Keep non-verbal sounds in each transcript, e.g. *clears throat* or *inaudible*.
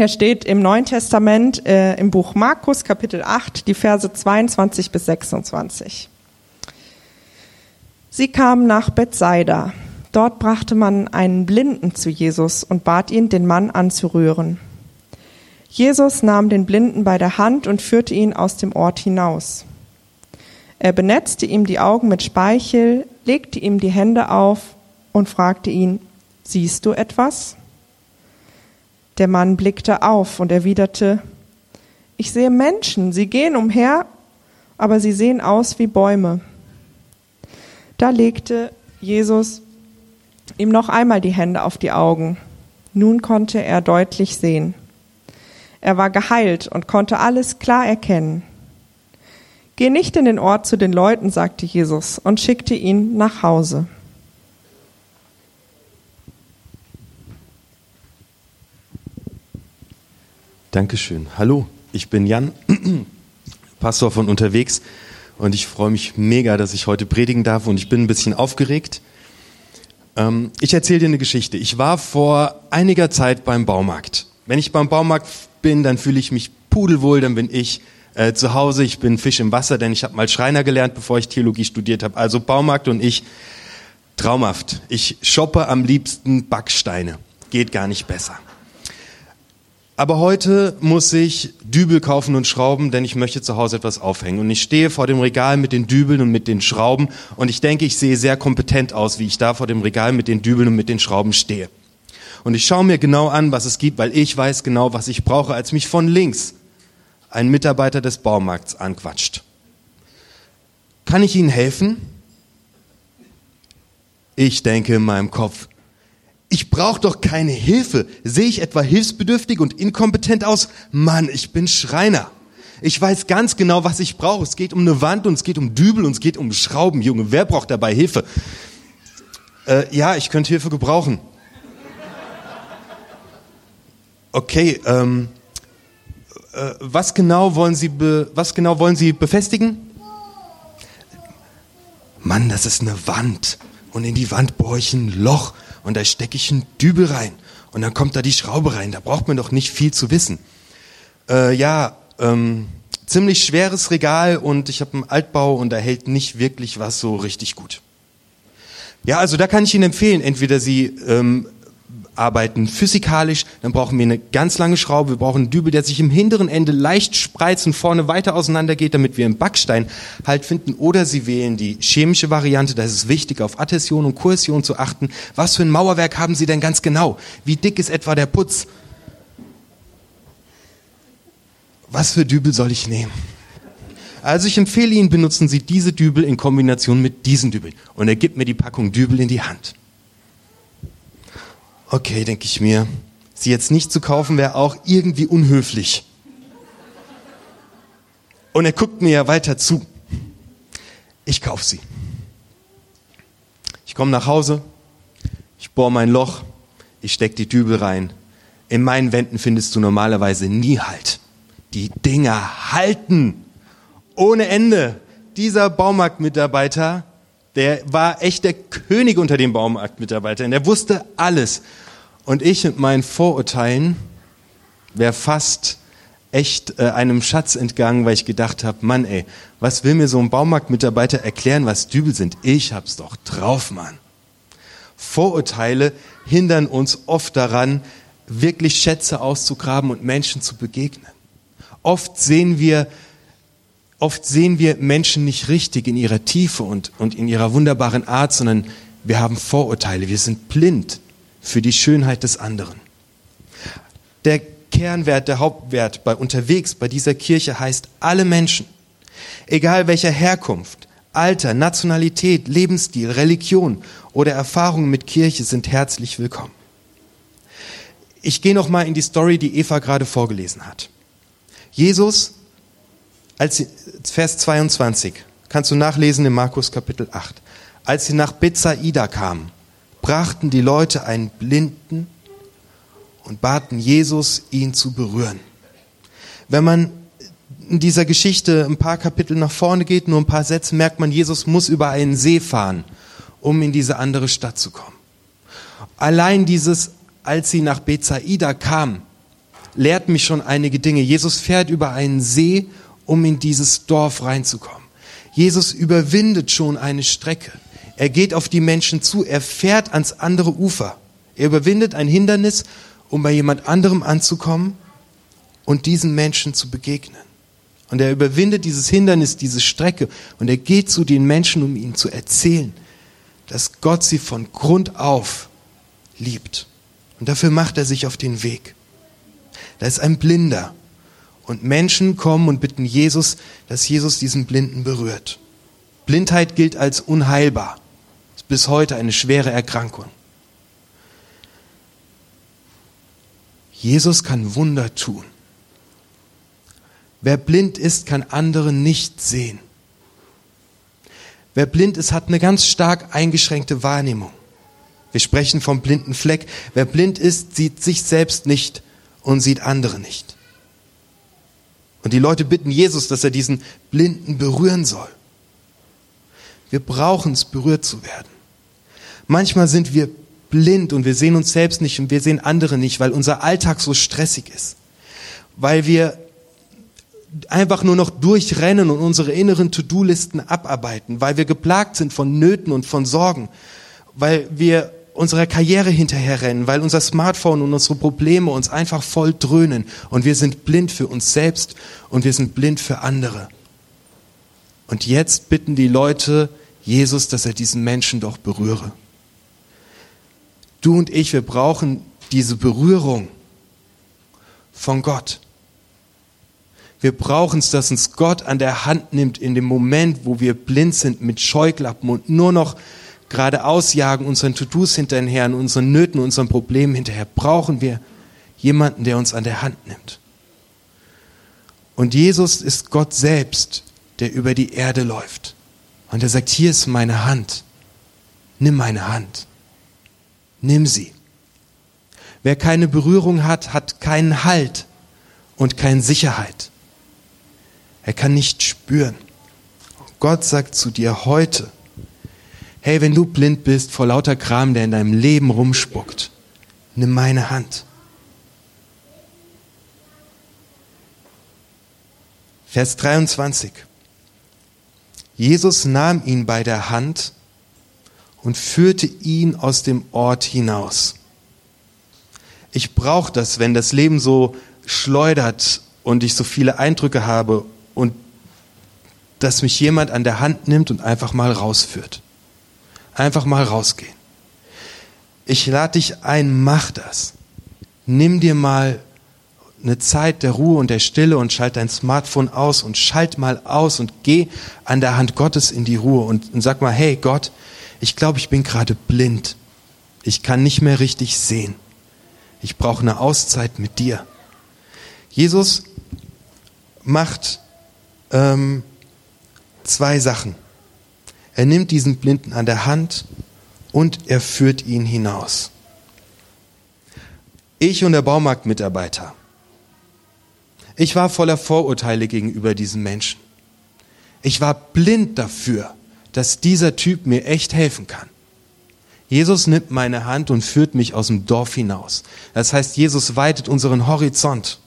Der steht im Neuen Testament äh, im Buch Markus Kapitel 8, die Verse 22 bis 26. Sie kamen nach Bethsaida. Dort brachte man einen Blinden zu Jesus und bat ihn, den Mann anzurühren. Jesus nahm den Blinden bei der Hand und führte ihn aus dem Ort hinaus. Er benetzte ihm die Augen mit Speichel, legte ihm die Hände auf und fragte ihn, Siehst du etwas? Der Mann blickte auf und erwiderte, Ich sehe Menschen, sie gehen umher, aber sie sehen aus wie Bäume. Da legte Jesus ihm noch einmal die Hände auf die Augen. Nun konnte er deutlich sehen. Er war geheilt und konnte alles klar erkennen. Geh nicht in den Ort zu den Leuten, sagte Jesus und schickte ihn nach Hause. Dankeschön. Hallo, ich bin Jan, *clears throat* Pastor von unterwegs und ich freue mich mega, dass ich heute predigen darf und ich bin ein bisschen aufgeregt. Ähm, ich erzähle dir eine Geschichte. Ich war vor einiger Zeit beim Baumarkt. Wenn ich beim Baumarkt bin, dann fühle ich mich pudelwohl, dann bin ich äh, zu Hause, ich bin Fisch im Wasser, denn ich habe mal Schreiner gelernt, bevor ich Theologie studiert habe. Also Baumarkt und ich, traumhaft. Ich shoppe am liebsten Backsteine. Geht gar nicht besser. Aber heute muss ich Dübel kaufen und Schrauben, denn ich möchte zu Hause etwas aufhängen. Und ich stehe vor dem Regal mit den Dübeln und mit den Schrauben und ich denke, ich sehe sehr kompetent aus, wie ich da vor dem Regal mit den Dübeln und mit den Schrauben stehe. Und ich schaue mir genau an, was es gibt, weil ich weiß genau, was ich brauche, als mich von links ein Mitarbeiter des Baumarkts anquatscht. Kann ich Ihnen helfen? Ich denke in meinem Kopf, ich brauche doch keine Hilfe. Sehe ich etwa hilfsbedürftig und inkompetent aus? Mann, ich bin Schreiner. Ich weiß ganz genau, was ich brauche. Es geht um eine Wand und es geht um Dübel und es geht um Schrauben. Junge, wer braucht dabei Hilfe? Äh, ja, ich könnte Hilfe gebrauchen. Okay, ähm, äh, was genau wollen Sie, was genau wollen Sie befestigen? Mann, das ist eine Wand. Und in die Wand bohre ich ein Loch und da stecke ich einen Dübel rein. Und dann kommt da die Schraube rein. Da braucht man doch nicht viel zu wissen. Äh, ja, ähm, ziemlich schweres Regal und ich habe einen Altbau und da hält nicht wirklich was so richtig gut. Ja, also da kann ich Ihnen empfehlen, entweder Sie ähm, arbeiten physikalisch, dann brauchen wir eine ganz lange Schraube, wir brauchen einen Dübel, der sich im hinteren Ende leicht spreizt und vorne weiter auseinander geht, damit wir im Backstein halt finden. Oder Sie wählen die chemische Variante, da ist es wichtig, auf Adhäsion und Kohäsion zu achten. Was für ein Mauerwerk haben Sie denn ganz genau? Wie dick ist etwa der Putz? Was für Dübel soll ich nehmen? Also ich empfehle Ihnen, benutzen Sie diese Dübel in Kombination mit diesen Dübeln. Und er gibt mir die Packung Dübel in die Hand. Okay, denke ich mir, sie jetzt nicht zu kaufen wäre auch irgendwie unhöflich. Und er guckt mir ja weiter zu. Ich kaufe sie. Ich komme nach Hause, ich bohre mein Loch, ich stecke die Dübel rein. In meinen Wänden findest du normalerweise nie Halt. Die Dinger halten ohne Ende. Dieser Baumarktmitarbeiter der war echt der König unter den Baumarktmitarbeitern. Der wusste alles. Und ich mit meinen Vorurteilen wäre fast echt äh, einem Schatz entgangen, weil ich gedacht habe, Mann, ey, was will mir so ein Baumarktmitarbeiter erklären, was Dübel sind? Ich hab's doch drauf, Mann. Vorurteile hindern uns oft daran, wirklich Schätze auszugraben und Menschen zu begegnen. Oft sehen wir oft sehen wir Menschen nicht richtig in ihrer Tiefe und, und in ihrer wunderbaren Art, sondern wir haben Vorurteile, wir sind blind für die Schönheit des anderen. Der Kernwert, der Hauptwert bei unterwegs bei dieser Kirche heißt alle Menschen, egal welcher Herkunft, Alter, Nationalität, Lebensstil, Religion oder Erfahrung mit Kirche sind herzlich willkommen. Ich gehe noch mal in die Story, die Eva gerade vorgelesen hat. Jesus als sie, Vers 22, kannst du nachlesen in Markus Kapitel 8. Als sie nach Bethsaida kamen, brachten die Leute einen Blinden und baten Jesus, ihn zu berühren. Wenn man in dieser Geschichte ein paar Kapitel nach vorne geht, nur ein paar Sätze, merkt man, Jesus muss über einen See fahren, um in diese andere Stadt zu kommen. Allein dieses, als sie nach Bethsaida kamen, lehrt mich schon einige Dinge. Jesus fährt über einen See, um in dieses Dorf reinzukommen. Jesus überwindet schon eine Strecke. Er geht auf die Menschen zu, er fährt ans andere Ufer. Er überwindet ein Hindernis, um bei jemand anderem anzukommen und diesen Menschen zu begegnen. Und er überwindet dieses Hindernis, diese Strecke und er geht zu den Menschen, um ihnen zu erzählen, dass Gott sie von Grund auf liebt. Und dafür macht er sich auf den Weg. Da ist ein Blinder. Und Menschen kommen und bitten Jesus, dass Jesus diesen Blinden berührt. Blindheit gilt als unheilbar. Ist bis heute eine schwere Erkrankung. Jesus kann Wunder tun. Wer blind ist, kann andere nicht sehen. Wer blind ist, hat eine ganz stark eingeschränkte Wahrnehmung. Wir sprechen vom blinden Fleck. Wer blind ist, sieht sich selbst nicht und sieht andere nicht. Und die Leute bitten Jesus, dass er diesen Blinden berühren soll. Wir brauchen es, berührt zu werden. Manchmal sind wir blind und wir sehen uns selbst nicht und wir sehen andere nicht, weil unser Alltag so stressig ist. Weil wir einfach nur noch durchrennen und unsere inneren To-Do-Listen abarbeiten, weil wir geplagt sind von Nöten und von Sorgen, weil wir unserer Karriere hinterherrennen, weil unser Smartphone und unsere Probleme uns einfach voll dröhnen und wir sind blind für uns selbst und wir sind blind für andere. Und jetzt bitten die Leute Jesus, dass er diesen Menschen doch berühre. Du und ich, wir brauchen diese Berührung von Gott. Wir brauchen es, dass uns Gott an der Hand nimmt in dem Moment, wo wir blind sind mit Scheuklappen und nur noch geradeaus jagen, unseren To-Dos hinterher, unseren Nöten, unseren Problemen hinterher, brauchen wir jemanden, der uns an der Hand nimmt. Und Jesus ist Gott selbst, der über die Erde läuft. Und er sagt, hier ist meine Hand. Nimm meine Hand. Nimm sie. Wer keine Berührung hat, hat keinen Halt und keine Sicherheit. Er kann nicht spüren. Gott sagt zu dir heute, Hey, wenn du blind bist vor lauter Kram, der in deinem Leben rumspuckt, nimm meine Hand. Vers 23. Jesus nahm ihn bei der Hand und führte ihn aus dem Ort hinaus. Ich brauche das, wenn das Leben so schleudert und ich so viele Eindrücke habe und dass mich jemand an der Hand nimmt und einfach mal rausführt. Einfach mal rausgehen. Ich lade dich ein, mach das. Nimm dir mal eine Zeit der Ruhe und der Stille und schalt dein Smartphone aus und schalt mal aus und geh an der Hand Gottes in die Ruhe und, und sag mal, hey Gott, ich glaube, ich bin gerade blind. Ich kann nicht mehr richtig sehen. Ich brauche eine Auszeit mit dir. Jesus macht ähm, zwei Sachen. Er nimmt diesen Blinden an der Hand und er führt ihn hinaus. Ich und der Baumarktmitarbeiter. Ich war voller Vorurteile gegenüber diesen Menschen. Ich war blind dafür, dass dieser Typ mir echt helfen kann. Jesus nimmt meine Hand und führt mich aus dem Dorf hinaus. Das heißt, Jesus weitet unseren Horizont.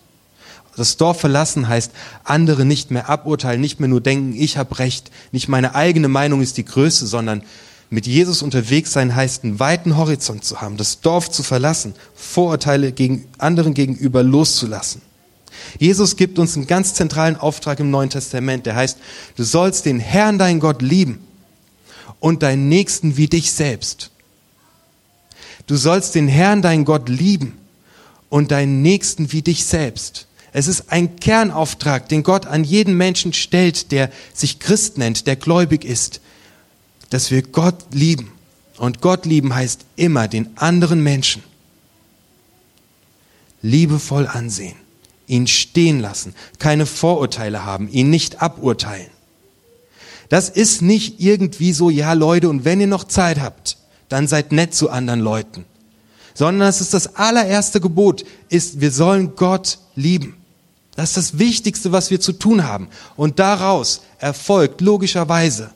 Das Dorf verlassen heißt, andere nicht mehr aburteilen, nicht mehr nur denken, ich habe recht, nicht meine eigene Meinung ist die größte, sondern mit Jesus unterwegs sein heißt, einen weiten Horizont zu haben, das Dorf zu verlassen, Vorurteile gegen anderen gegenüber loszulassen. Jesus gibt uns einen ganz zentralen Auftrag im Neuen Testament, der heißt, du sollst den Herrn, dein Gott, lieben und deinen Nächsten wie dich selbst. Du sollst den Herrn, dein Gott, lieben und deinen Nächsten wie dich selbst. Es ist ein Kernauftrag, den Gott an jeden Menschen stellt, der sich Christ nennt, der gläubig ist, dass wir Gott lieben. Und Gott lieben heißt immer den anderen Menschen liebevoll ansehen, ihn stehen lassen, keine Vorurteile haben, ihn nicht aburteilen. Das ist nicht irgendwie so, ja Leute, und wenn ihr noch Zeit habt, dann seid nett zu anderen Leuten. Sondern es ist das allererste Gebot, ist, wir sollen Gott lieben. Das ist das Wichtigste, was wir zu tun haben. Und daraus erfolgt logischerweise,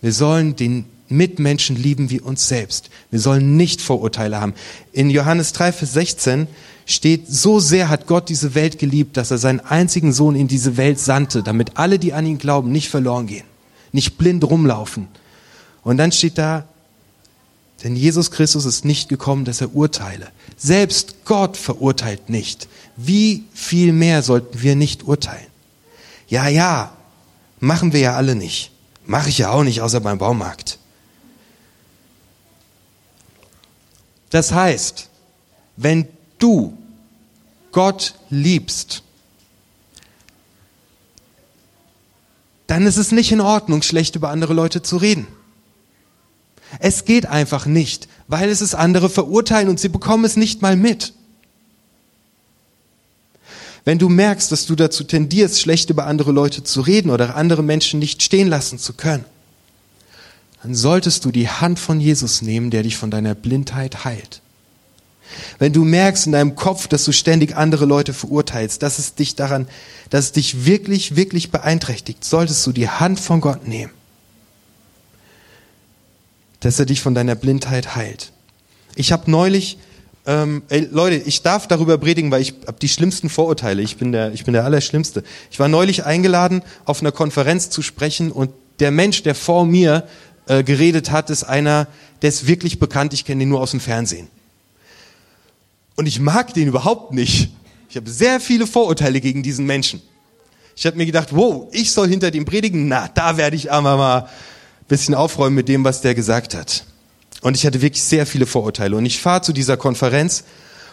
wir sollen den Mitmenschen lieben wie uns selbst. Wir sollen nicht Vorurteile haben. In Johannes 3, Vers 16 steht, so sehr hat Gott diese Welt geliebt, dass er seinen einzigen Sohn in diese Welt sandte, damit alle, die an ihn glauben, nicht verloren gehen, nicht blind rumlaufen. Und dann steht da, denn Jesus Christus ist nicht gekommen, dass er urteile. Selbst Gott verurteilt nicht. Wie viel mehr sollten wir nicht urteilen? Ja, ja, machen wir ja alle nicht. Mache ich ja auch nicht, außer beim Baumarkt. Das heißt, wenn du Gott liebst, dann ist es nicht in Ordnung, schlecht über andere Leute zu reden. Es geht einfach nicht, weil es ist andere verurteilen und sie bekommen es nicht mal mit. Wenn du merkst, dass du dazu tendierst, schlecht über andere Leute zu reden oder andere Menschen nicht stehen lassen zu können, dann solltest du die Hand von Jesus nehmen, der dich von deiner Blindheit heilt. Wenn du merkst in deinem Kopf, dass du ständig andere Leute verurteilst, dass es dich daran, dass es dich wirklich, wirklich beeinträchtigt, solltest du die Hand von Gott nehmen dass er dich von deiner Blindheit heilt. Ich habe neulich, ähm, ey, Leute, ich darf darüber predigen, weil ich habe die schlimmsten Vorurteile. Ich bin der, ich bin der Allerschlimmste. Ich war neulich eingeladen, auf einer Konferenz zu sprechen und der Mensch, der vor mir äh, geredet hat, ist einer, der ist wirklich bekannt. Ich kenne ihn nur aus dem Fernsehen. Und ich mag den überhaupt nicht. Ich habe sehr viele Vorurteile gegen diesen Menschen. Ich habe mir gedacht, wow, ich soll hinter dem predigen. Na, da werde ich aber mal bisschen aufräumen mit dem, was der gesagt hat. Und ich hatte wirklich sehr viele Vorurteile. Und ich fahre zu dieser Konferenz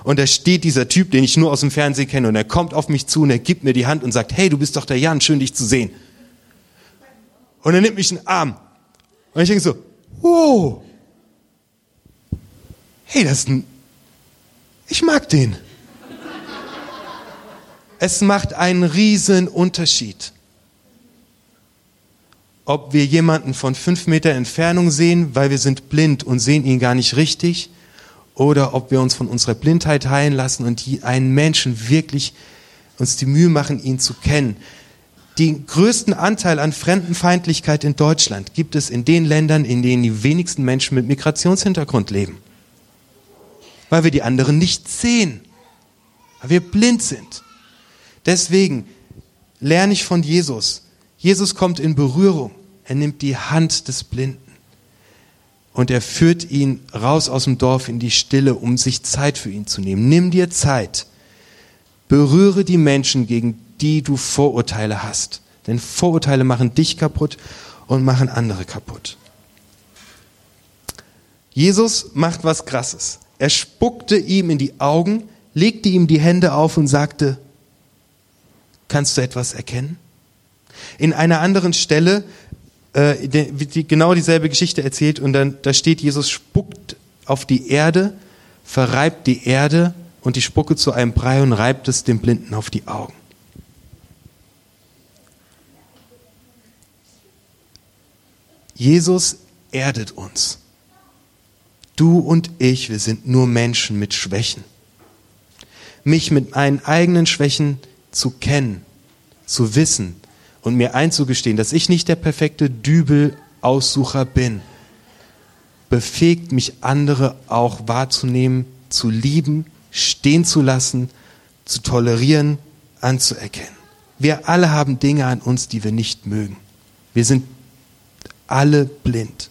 und da steht dieser Typ, den ich nur aus dem Fernsehen kenne, und er kommt auf mich zu und er gibt mir die Hand und sagt, hey, du bist doch der Jan, schön dich zu sehen. Und er nimmt mich in den Arm. Und ich denke so, wow, hey, das ist ein, ich mag den. Es macht einen riesen Unterschied ob wir jemanden von fünf Meter Entfernung sehen, weil wir sind blind und sehen ihn gar nicht richtig, oder ob wir uns von unserer Blindheit heilen lassen und einen Menschen wirklich uns die Mühe machen, ihn zu kennen. Den größten Anteil an Fremdenfeindlichkeit in Deutschland gibt es in den Ländern, in denen die wenigsten Menschen mit Migrationshintergrund leben. Weil wir die anderen nicht sehen. Weil wir blind sind. Deswegen lerne ich von Jesus. Jesus kommt in Berührung. Er nimmt die Hand des Blinden und er führt ihn raus aus dem Dorf in die Stille, um sich Zeit für ihn zu nehmen. Nimm dir Zeit. Berühre die Menschen, gegen die du Vorurteile hast. Denn Vorurteile machen dich kaputt und machen andere kaputt. Jesus macht was Krasses. Er spuckte ihm in die Augen, legte ihm die Hände auf und sagte, kannst du etwas erkennen? In einer anderen Stelle äh, die, genau dieselbe Geschichte erzählt und dann da steht, Jesus spuckt auf die Erde, verreibt die Erde und die Spucke zu einem Brei und reibt es dem Blinden auf die Augen. Jesus erdet uns. Du und ich, wir sind nur Menschen mit Schwächen. Mich mit meinen eigenen Schwächen zu kennen, zu wissen, und mir einzugestehen, dass ich nicht der perfekte Dübel-Aussucher bin, befähigt mich andere auch wahrzunehmen, zu lieben, stehen zu lassen, zu tolerieren, anzuerkennen. Wir alle haben Dinge an uns, die wir nicht mögen. Wir sind alle blind.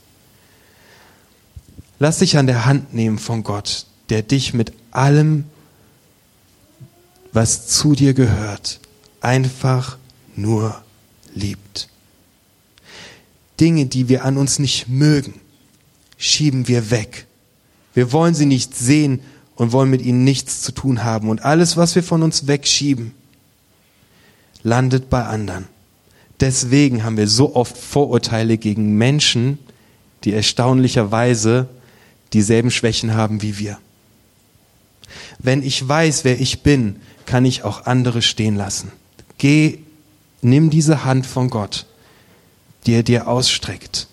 Lass dich an der Hand nehmen von Gott, der dich mit allem, was zu dir gehört, einfach nur liebt. Dinge, die wir an uns nicht mögen, schieben wir weg. Wir wollen sie nicht sehen und wollen mit ihnen nichts zu tun haben. Und alles, was wir von uns wegschieben, landet bei anderen. Deswegen haben wir so oft Vorurteile gegen Menschen, die erstaunlicherweise dieselben Schwächen haben wie wir. Wenn ich weiß, wer ich bin, kann ich auch andere stehen lassen. Geh Nimm diese Hand von Gott, die er dir ausstreckt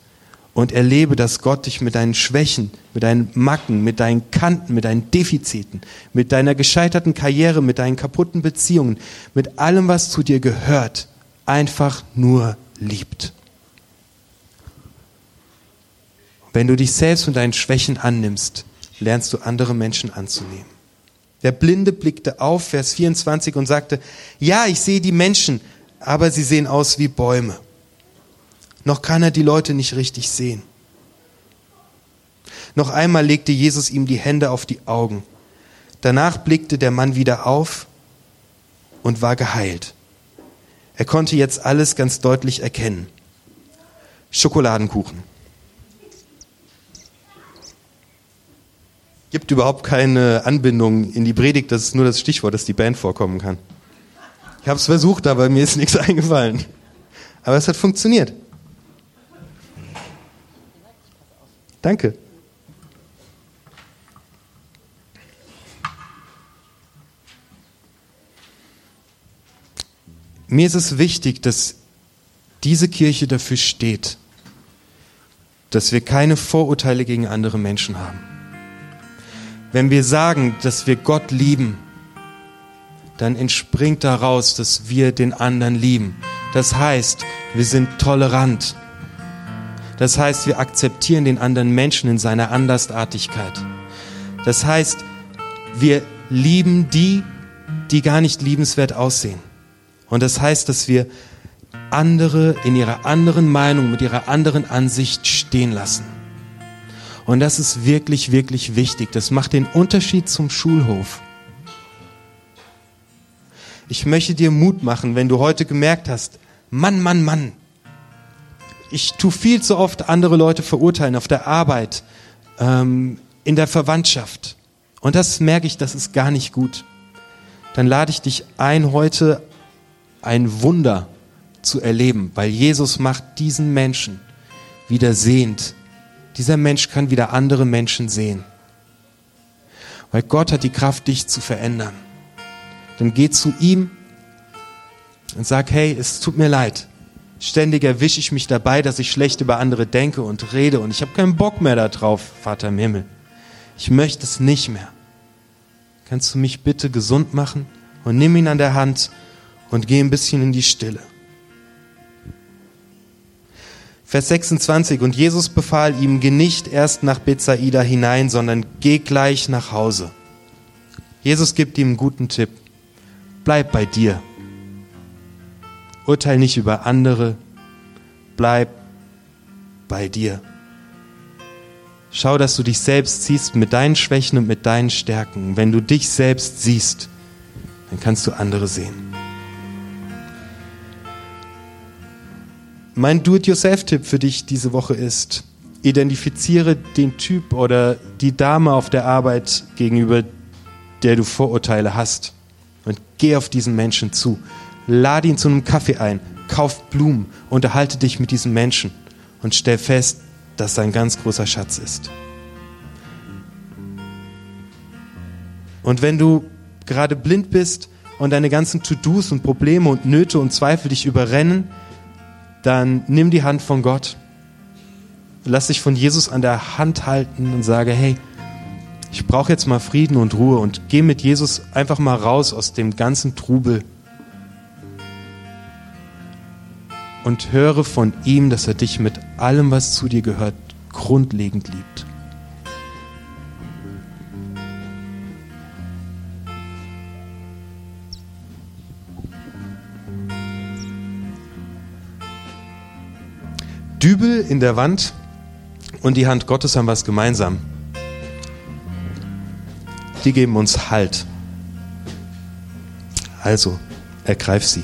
und erlebe, dass Gott dich mit deinen Schwächen, mit deinen Macken, mit deinen Kanten, mit deinen Defiziten, mit deiner gescheiterten Karriere, mit deinen kaputten Beziehungen, mit allem, was zu dir gehört, einfach nur liebt. Wenn du dich selbst und deinen Schwächen annimmst, lernst du andere Menschen anzunehmen. Der Blinde blickte auf, Vers 24, und sagte, ja, ich sehe die Menschen, aber sie sehen aus wie Bäume. Noch kann er die Leute nicht richtig sehen. Noch einmal legte Jesus ihm die Hände auf die Augen. Danach blickte der Mann wieder auf und war geheilt. Er konnte jetzt alles ganz deutlich erkennen. Schokoladenkuchen. Gibt überhaupt keine Anbindung in die Predigt, das ist nur das Stichwort, dass die Band vorkommen kann. Ich habe es versucht, aber mir ist nichts *laughs* eingefallen. Aber es hat funktioniert. Danke. Mir ist es wichtig, dass diese Kirche dafür steht, dass wir keine Vorurteile gegen andere Menschen haben. Wenn wir sagen, dass wir Gott lieben, dann entspringt daraus, dass wir den anderen lieben. Das heißt, wir sind tolerant. Das heißt, wir akzeptieren den anderen Menschen in seiner Andersartigkeit. Das heißt, wir lieben die, die gar nicht liebenswert aussehen. Und das heißt, dass wir andere in ihrer anderen Meinung, mit ihrer anderen Ansicht stehen lassen. Und das ist wirklich, wirklich wichtig. Das macht den Unterschied zum Schulhof. Ich möchte dir Mut machen, wenn du heute gemerkt hast, Mann, Mann, Mann, ich tue viel zu oft andere Leute verurteilen auf der Arbeit, ähm, in der Verwandtschaft. Und das merke ich, das ist gar nicht gut. Dann lade ich dich ein, heute ein Wunder zu erleben, weil Jesus macht diesen Menschen wieder sehend. Dieser Mensch kann wieder andere Menschen sehen. Weil Gott hat die Kraft, dich zu verändern. Dann geh zu ihm und sag, hey, es tut mir leid. Ständig erwische ich mich dabei, dass ich schlecht über andere denke und rede und ich habe keinen Bock mehr darauf, Vater im Himmel. Ich möchte es nicht mehr. Kannst du mich bitte gesund machen und nimm ihn an der Hand und geh ein bisschen in die Stille. Vers 26, und Jesus befahl ihm, geh nicht erst nach Bethsaida hinein, sondern geh gleich nach Hause. Jesus gibt ihm einen guten Tipp. Bleib bei dir. Urteil nicht über andere. Bleib bei dir. Schau, dass du dich selbst siehst mit deinen Schwächen und mit deinen Stärken. Wenn du dich selbst siehst, dann kannst du andere sehen. Mein Do-it-yourself-Tipp für dich diese Woche ist, identifiziere den Typ oder die Dame auf der Arbeit gegenüber, der du Vorurteile hast geh auf diesen Menschen zu. Lade ihn zu einem Kaffee ein, kauf Blumen, unterhalte dich mit diesem Menschen und stell fest, dass er ein ganz großer Schatz ist. Und wenn du gerade blind bist und deine ganzen To-Dos und Probleme und Nöte und Zweifel dich überrennen, dann nimm die Hand von Gott. Lass dich von Jesus an der Hand halten und sage, hey, ich brauche jetzt mal Frieden und Ruhe und geh mit Jesus einfach mal raus aus dem ganzen Trubel. Und höre von ihm, dass er dich mit allem, was zu dir gehört, grundlegend liebt. Dübel in der Wand und die Hand Gottes haben was gemeinsam. Die geben uns Halt. Also, ergreif sie.